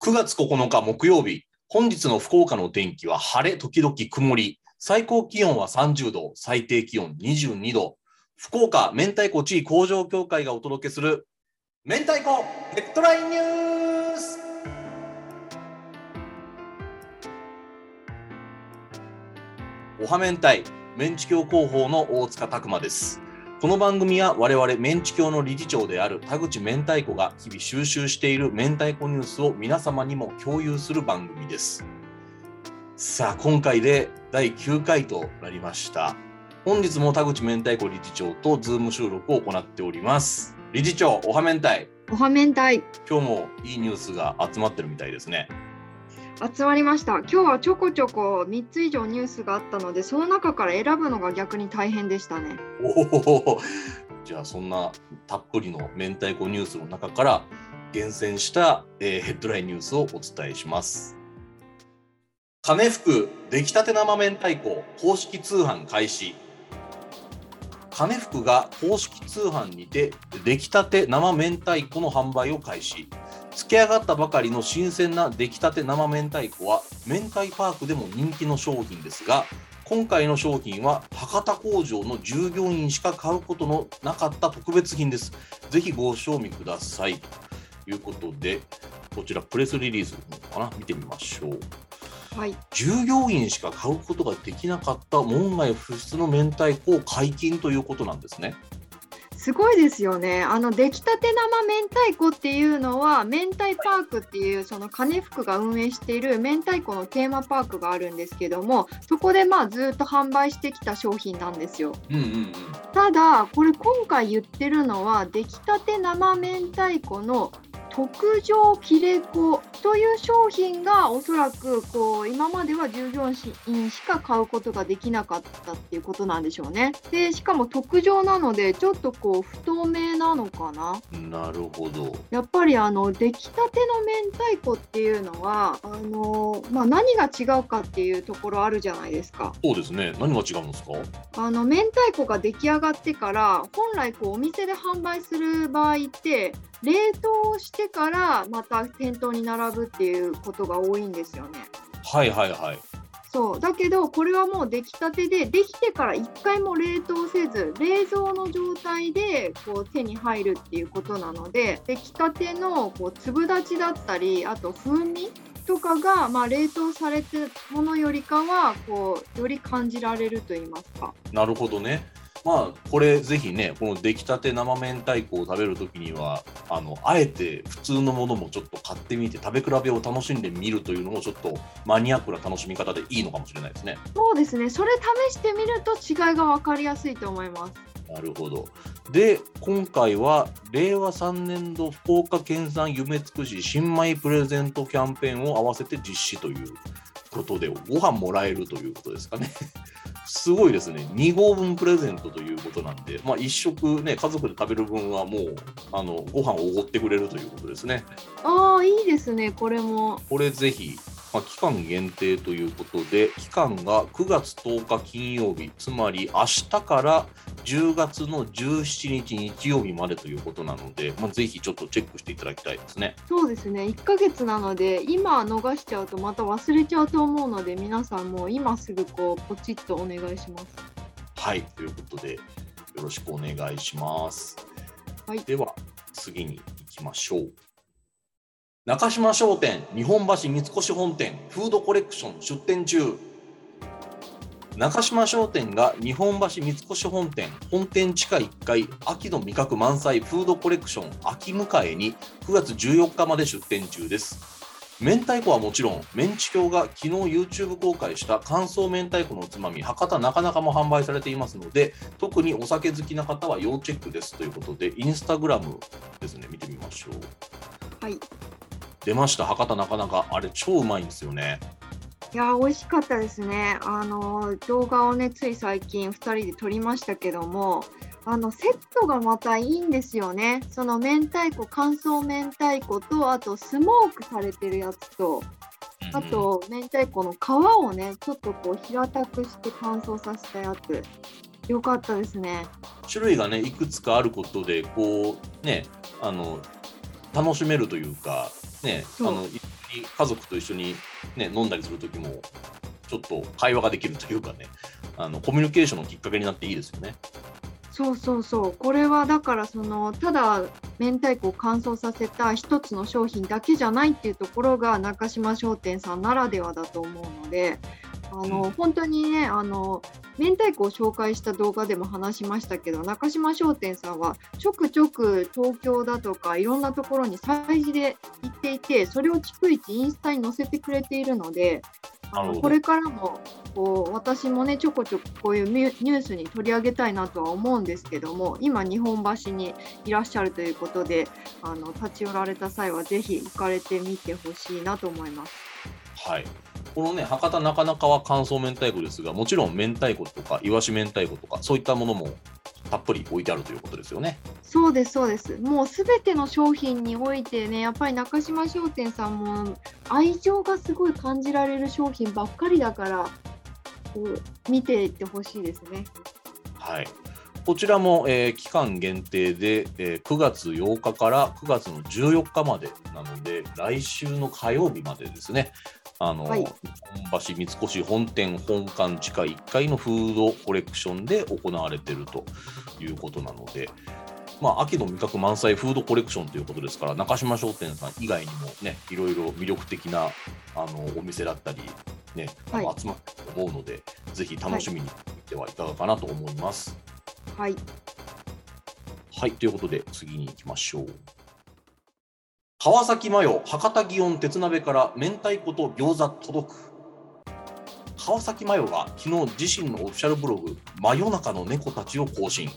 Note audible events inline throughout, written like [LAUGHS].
9月9日木曜日、本日の福岡の天気は晴れ時々曇り、最高気温は30度、最低気温22度。福岡明太子地位工場協会がお届けする明太子ヘッドラインニュースおは明太メンチ協広報の大塚拓馬です。この番組は我々メンチ協の理事長である田口明太子が日々収集している明太子ニュースを皆様にも共有する番組です。さあ、今回で第9回となりました。本日も田口明太子理事長とズーム収録を行っております。理事長、おは明太。おはめんたい今日もいいニュースが集まってるみたいですね。集まりました。今日はちょこちょこ3つ以上ニュースがあったので、その中から選ぶのが逆に大変でしたね。おお、じゃあそんなたっぷりの明太子ニュースの中から厳選した、えーヘッドラインニュースをお伝えします。金福出来たて生明太子公式通販開始。金福が公式通販にて出来たて生明太子の販売を開始。付け上がったばかりの新鮮な出来たて生明太子は明太パークでも人気の商品ですが今回の商品は博多工場の従業員しか買うことのなかった特別品です。ぜひご賞味ください。ということで、こちらプレスリリースかな？見てみましょう。はい。従業員しか買うことができなかった門外不出の明太子を解禁ということなんですね。すごいですよね。あの出来たて生明太子っていうのは明太パークっていうその金福が運営している明太子のテーマパークがあるんですけども、そこでまあずっと販売してきた商品なんですよ。うんうんうん。ただこれ今回言ってるのは出来たて生明太子の特上切れ子という商品がおそらくこう今までは従業員しか買うことができなかったっていうことなんでしょうね。でしかも特上なのでちょっとこう不透明なのかな？なるほど。やっぱりあの出来たての明太子っていうのはあの、まあ、何が違うかっていうところあるじゃないですか。そうですね。何が違うんですか？あの明太子が出来上がってから本来こうお店で販売する場合って冷凍してからまた店頭に並ぶっていうことが多いんですよね。はいはいはい。そうだけどこれはもう出来たてでできてから1回も冷凍せず冷蔵の状態でこう手に入るっていうことなので出来たてのこう粒立ちだったりあと風味とかが、まあ、冷凍されてるものよりかはこうより感じられると言いますか。なるほどね。まあこれぜひねこの出来たて生明太子を食べるときにはあのあえて普通のものもちょっと買ってみて食べ比べを楽しんでみるというのもちょっとマニアックな楽しみ方でいいのかもしれないですね。そうですね、それ試してみると違いが分かりやすいと思います。なるほど。で今回は令和3年度福岡県産夢尽くし新米プレゼントキャンペーンを合わせて実施ということでご飯もらえるということですかね。すごいですね。2合分プレゼントということなんで、まあ、1食ね、家族で食べる分はもう、あの、ご飯をおごってくれるということですね。ああ、いいですね、これも。これぜひ、まあ、期間限定ということで、期間が9月10日金曜日、つまり明日から10月の17日日曜日までということなので、まあ、ぜひちょっとチェックしていただきたいですね。そうですね、1ヶ月なので、今逃しちゃうとまた忘れちゃうと思うので、皆さんも今すぐこう、ポチッとお願いします。はい、ということで、よろしくお願いします。はいでは、次に行きましょう。中島商店日本橋三越本店フードコレクション出店中。中島商店が日本橋三越本店本店地下1階秋の味覚満載フードコレクション秋迎えに9月14日まで出店中です。明太子はもちろんメンチ協が昨日 YouTube 公開した乾燥明太子のおつまみ博多なかなかも販売されていますので特にお酒好きな方は要チェックです。ということでインスタグラムですね。見てみましょう。はい。い出ました博多なかなかあれ超うまいんですよねやー、美味しかったですね。あのー、動画をね、つい最近2人で撮りましたけども、あのセットがまたいいんですよね。その明太子、乾燥明太子と、あとスモークされてるやつと、あと、明太子の皮をね、ちょっとこう平たくして乾燥させたやつ。よかったですね。種類がねいくつかあることでこうねあの楽しめるというかねあの家族と一緒に、ね、飲んだりする時もちょっと会話ができるというかねあのコミュニケーションのきっかけになっていいですよね。そうそうそうこれはだからそのただ明太子を乾燥させた一つの商品だけじゃないっていうところが中島商店さんならではだと思うのであの本当にねあの明太子を紹介した動画でも話しましたけど中島商店さんはちょくちょく東京だとかいろんなところに催事で行っていてそれを逐一インスタに載せてくれているのであのこれからもこう私もねちょこちょここういうニュースに取り上げたいなとは思うんですけども今日本橋にいらっしゃるということであの立ち寄られた際はぜひ行かれてみてほしいなと思います。はいこのね博多なかなかは乾燥明太子ですがもちろん明太子とかいわし明太子とかそういったものもたっぷり置いてあるということですよね。そうですそうです。もうすべての商品においてね、やっぱり中島商店さんも愛情がすごい感じられる商品ばっかりだから、こう見ていってほしいですね。はい。こちらも、えー、期間限定で、えー、9月8日から9月の14日までなので、来週の火曜日までですね、あの、はい、本橋三越本店本館地下1階のフードコレクションで行われているということなので、まあ、秋の味覚満載フードコレクションということですから、中島商店さん以外にもね、いろいろ魅力的なあのお店だったり、ね、はい、集まってると思うので、ぜひ楽しみに見てはいかがかなと思います。はい。はい、ということで、次に行きましょう。川崎麻世博多祇園鉄鍋から明太子と餃子届く。川崎麻世が昨日自身のオフィシャルブログ「真夜中の猫たち」を更新。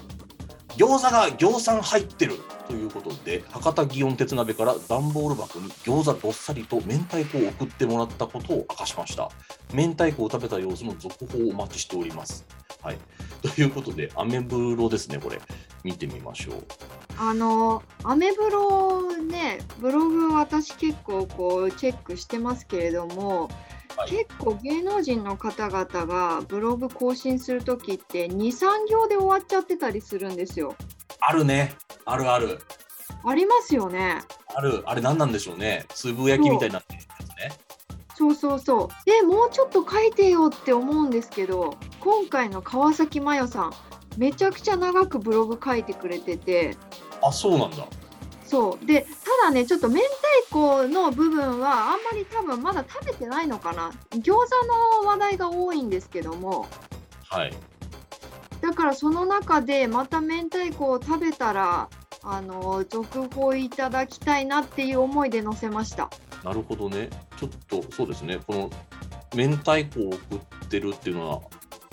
餃子が餃子入ってる。ということで博多祇園鉄鍋から段ボール箱に餃子どっさりと明太子を送ってもらったことを明かしました。明太子を食べた様子の続報をお待ちしております。はい [LAUGHS] ということでアメブロですねこれ見てみましょうあのアメブロねブログ私結構こうチェックしてますけれども、はい、結構芸能人の方々がブログ更新する時って23行で終わっちゃってたりするんですよ。あるねあるある。ありますよね。あるあれ何なんでしょうねつぶやきみたいになってるやつね。そうそうそう。でもうちょっと書いてよって思うんですけど今回の川崎麻世さんめちゃくちゃ長くブログ書いてくれてて。あそうなんだ。そう。でただねちょっと明太子の部分はあんまり多分まだ食べてないのかな。餃子の話題が多いんですけども。はい。だからその中でまた明太子を食べたらあの続報いただきたいなっていう思いで載せました。なるほどね。ちょっとそうですね。この明太子を送ってるっていうのは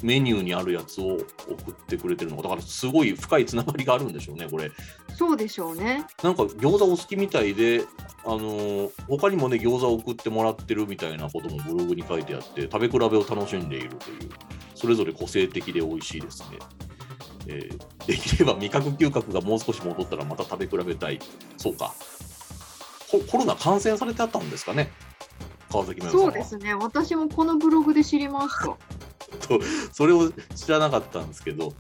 メニューにあるやつを送ってくれてるのがだからすごい深いつながりがあるんでしょうねこれ。そうでしょうね。なんか餃子お好きみたいであのー、他にもね餃子を送ってもらってるみたいなこともブログに書いてあって食べ比べを楽しんでいるというそれぞれ個性的で美味しいですね。えー、できれば味覚嗅覚がもう少し戻ったらまた食べ比べたい。そうか。コロナ感染されてあったんですかね川崎そうですね。私もこのブログで知りましたとそれを知らなかったんですけど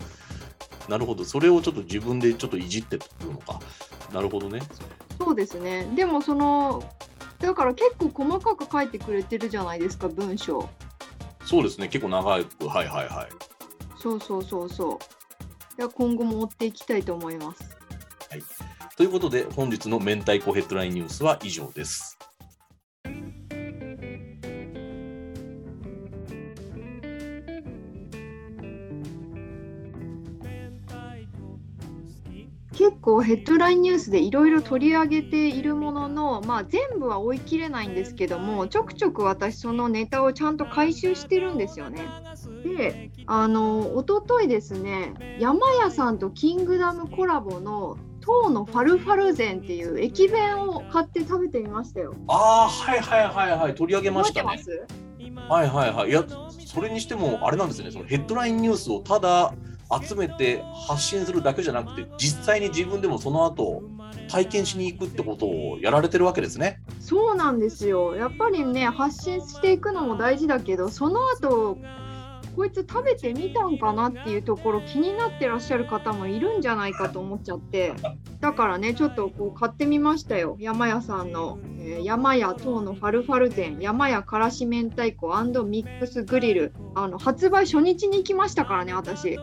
なるほど。それをちょっと自分でちょっといじってるのか。なるほどね。そうですね。でもそのだから結構細かく書いてくれてるじゃないですか文章。そうですね。結構長く。はいはいはい。そうそうそうそう。いや今後も追っていきたいと思います。はい。ということで本日の明太子ヘッドラインニュースは以上です結構ヘッドラインニュースでいろいろ取り上げているものの、まあ、全部は追い切れないんですけどもちょくちょく私そのネタをちゃんと回収してるんですよね。であの一昨日ですね山屋さんとキングダムコラボの唐のファルファルゼンっていう駅弁を買って食べてみましたよ。ああはいはいはいはい取り上げましたね。はいはいはいいやそれにしてもあれなんですねそのヘッドラインニュースをただ集めて発信するだけじゃなくて実際に自分でもその後体験しに行くってことをやられてるわけですね。そうなんですよやっぱりね発信していくのも大事だけどその後こいつ食べてみたんかなっていうところ気になってらっしゃる方もいるんじゃないかと思っちゃって。だからねちょっとこう買ってみましたよ。山屋さんの、えー、山屋等のファルファル店。山屋からし明太子ミックスグリル。あの発売初日に行きましたからね私。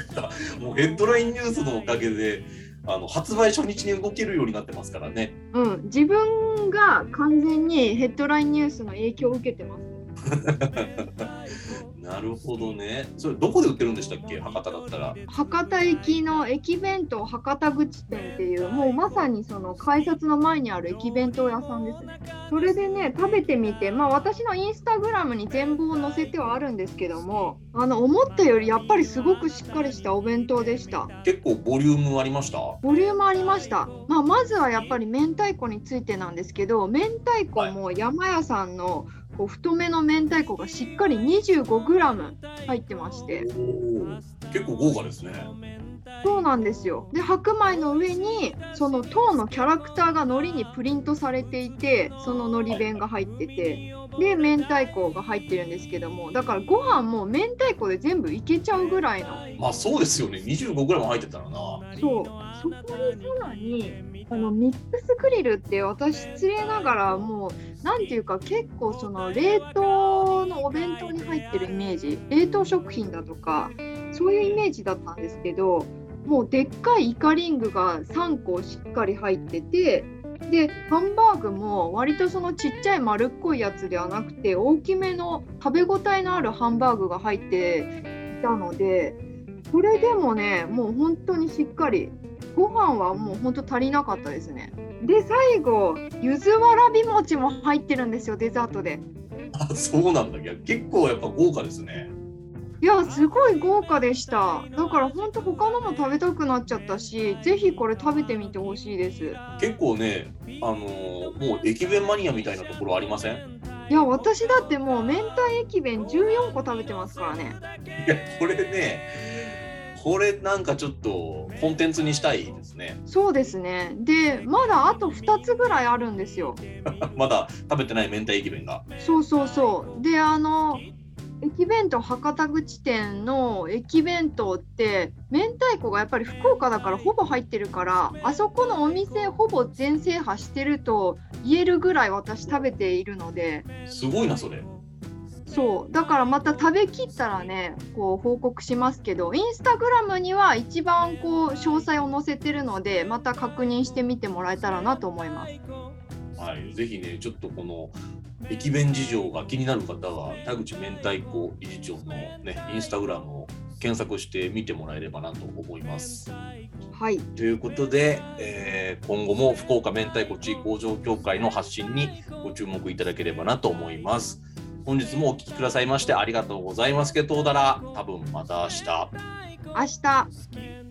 [LAUGHS] もうヘッドラインニュースのおかげであの発売初日に動けるようになってますからね。うん。自分が完全にヘッドラインニュースの影響を受けてます [LAUGHS] なるほどね。それどこで売ってるんでしたっけ？博多だったら。博多駅の駅弁当博多口店っていうもうまさにその改札の前にある駅弁当屋さんですね。それでね食べてみてまあ私のインスタグラムに全貌を載せてはあるんですけどもあの思ったよりやっぱりすごくしっかりしたお弁当でした。結構ボリュームありました？ボリュームありました。まあまずはやっぱり明太子についてなんですけど明太子も山屋さんの、はいこう太めの明太子がしっかり 25g 入ってまして。結構豪華ですね。そうなんですよ。で白米の上にその唐のキャラクターが海苔にプリントされていてその海苔弁が入ってて。で明太子が入ってるんですけどもだからご飯も明太子で全部いけちゃうぐらいの。まあそうですよね。25g 入ってたらな。そう。そこにさらにあのミックスグリルって私失礼ながらもう何ていうか結構その冷凍のお弁当に入ってるイメージ。冷凍食品だとかそういうイメージだったんですけどもうでっかいイカリングが3個しっかり入っててでハンバーグも割とそのちっちゃい丸っこいやつではなくて大きめの食べ応えのあるハンバーグが入っていたのでこれでもねもう本当にしっかりご飯はもうほんと足りなかったですね。で最後ゆずわらび餅も入ってるんですよデザートで。あそうなんだいや結構やっぱ豪華ですね。いやすごい豪華でしただからほんと他のも食べたくなっちゃったしぜひこれ食べてみてほしいです結構ねあのー、もう駅弁マニアみたいなところありません？いや私だってもう明太駅弁14個食べてますからねいやこれねこれなんかちょっとコンテンツにしたいですね。そうですね。で、まだあと2つぐらいあるんですよ。[LAUGHS] まだ食べてない明太駅弁が。そうそうそう。で、あの、駅弁当博多口店の駅弁当って明太子がやっぱり福岡だからほぼ入ってるからあそこのお店ほぼ全制覇してると言えるぐらい私食べているのですごいなそれそうだからまた食べきったらねこう報告しますけどインスタグラムには一番こう詳細を載せてるのでまた確認してみてもらえたらなと思います。はい、ぜひねちょっとこの駅弁事情が気になる方は田口明太子理事長のねインスタグラムを検索して見てもらえればなと思います。はい、ということで、えー、今後も福岡明太子地位工場協会の発信にご注目いただければなと思います。本日もお聴きくださいましてありがとうございます。けどうだら多分また明日。明日。